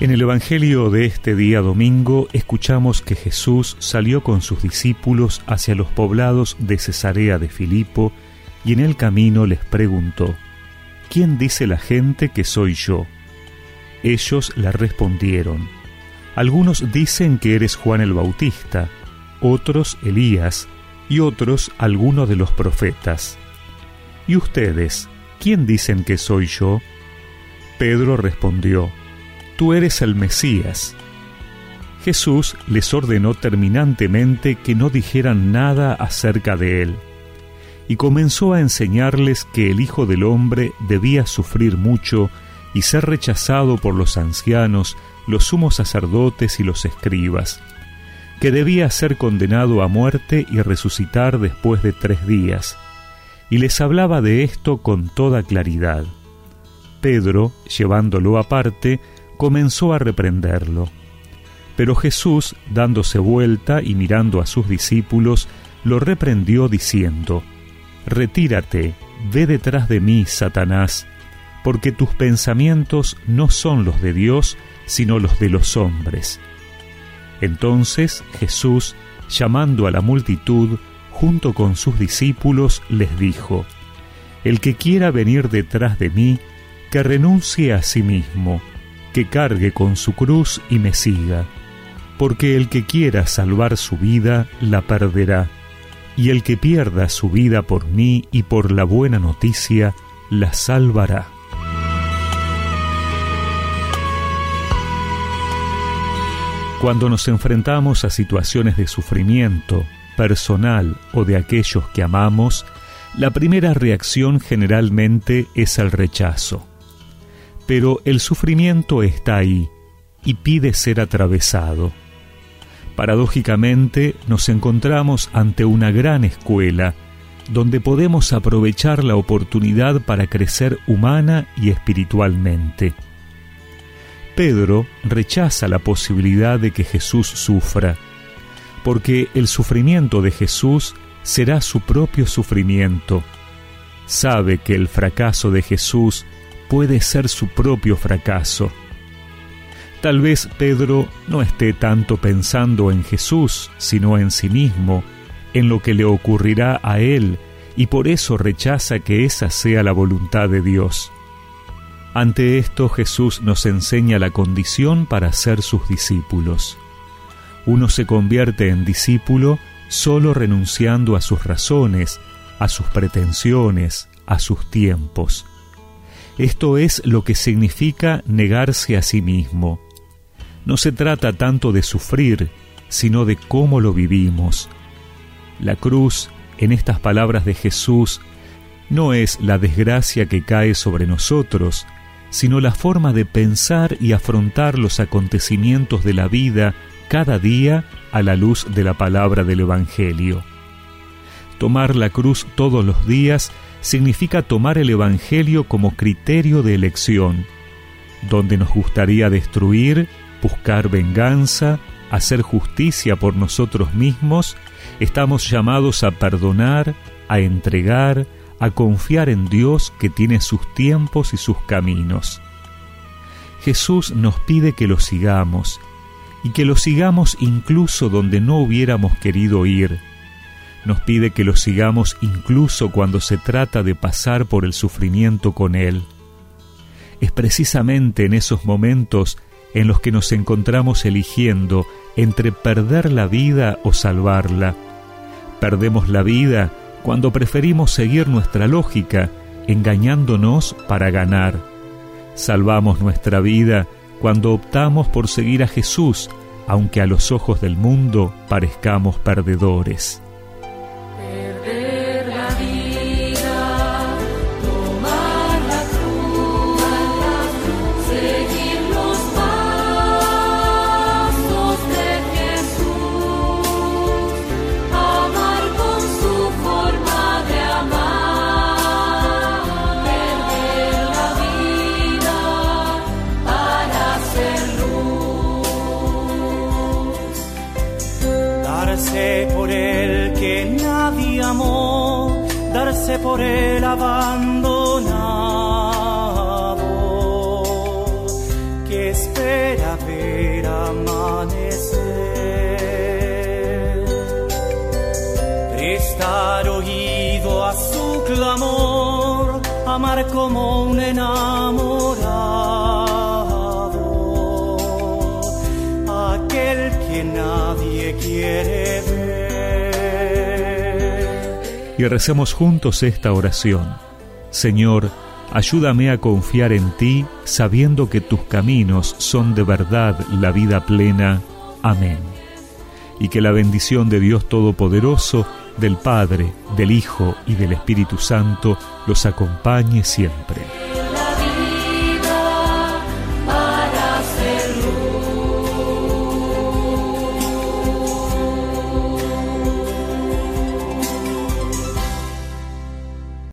En el Evangelio de este día domingo escuchamos que Jesús salió con sus discípulos hacia los poblados de Cesarea de Filipo y en el camino les preguntó, ¿quién dice la gente que soy yo? Ellos le respondieron, algunos dicen que eres Juan el Bautista, otros Elías y otros alguno de los profetas. ¿Y ustedes, quién dicen que soy yo? Pedro respondió, tú eres el Mesías. Jesús les ordenó terminantemente que no dijeran nada acerca de él, y comenzó a enseñarles que el Hijo del Hombre debía sufrir mucho y ser rechazado por los ancianos, los sumos sacerdotes y los escribas, que debía ser condenado a muerte y resucitar después de tres días, y les hablaba de esto con toda claridad. Pedro, llevándolo aparte, comenzó a reprenderlo. Pero Jesús, dándose vuelta y mirando a sus discípulos, lo reprendió diciendo, Retírate, ve detrás de mí, Satanás, porque tus pensamientos no son los de Dios, sino los de los hombres. Entonces Jesús, llamando a la multitud, junto con sus discípulos, les dijo, El que quiera venir detrás de mí, que renuncie a sí mismo, que cargue con su cruz y me siga, porque el que quiera salvar su vida la perderá, y el que pierda su vida por mí y por la buena noticia la salvará. Cuando nos enfrentamos a situaciones de sufrimiento, personal o de aquellos que amamos, la primera reacción generalmente es el rechazo pero el sufrimiento está ahí y pide ser atravesado. Paradójicamente nos encontramos ante una gran escuela donde podemos aprovechar la oportunidad para crecer humana y espiritualmente. Pedro rechaza la posibilidad de que Jesús sufra, porque el sufrimiento de Jesús será su propio sufrimiento. Sabe que el fracaso de Jesús puede ser su propio fracaso. Tal vez Pedro no esté tanto pensando en Jesús, sino en sí mismo, en lo que le ocurrirá a él, y por eso rechaza que esa sea la voluntad de Dios. Ante esto Jesús nos enseña la condición para ser sus discípulos. Uno se convierte en discípulo solo renunciando a sus razones, a sus pretensiones, a sus tiempos. Esto es lo que significa negarse a sí mismo. No se trata tanto de sufrir, sino de cómo lo vivimos. La cruz, en estas palabras de Jesús, no es la desgracia que cae sobre nosotros, sino la forma de pensar y afrontar los acontecimientos de la vida cada día a la luz de la palabra del Evangelio. Tomar la cruz todos los días significa tomar el Evangelio como criterio de elección, donde nos gustaría destruir, buscar venganza, hacer justicia por nosotros mismos, estamos llamados a perdonar, a entregar, a confiar en Dios que tiene sus tiempos y sus caminos. Jesús nos pide que lo sigamos, y que lo sigamos incluso donde no hubiéramos querido ir, nos pide que lo sigamos incluso cuando se trata de pasar por el sufrimiento con Él. Es precisamente en esos momentos en los que nos encontramos eligiendo entre perder la vida o salvarla. Perdemos la vida cuando preferimos seguir nuestra lógica, engañándonos para ganar. Salvamos nuestra vida cuando optamos por seguir a Jesús, aunque a los ojos del mundo parezcamos perdedores. darse por el que nadie amó, darse por el abandonado, que espera ver amanecer. Prestar oído a su clamor, amar como un enamorado. Y recemos juntos esta oración. Señor, ayúdame a confiar en ti, sabiendo que tus caminos son de verdad la vida plena. Amén. Y que la bendición de Dios Todopoderoso, del Padre, del Hijo y del Espíritu Santo los acompañe siempre.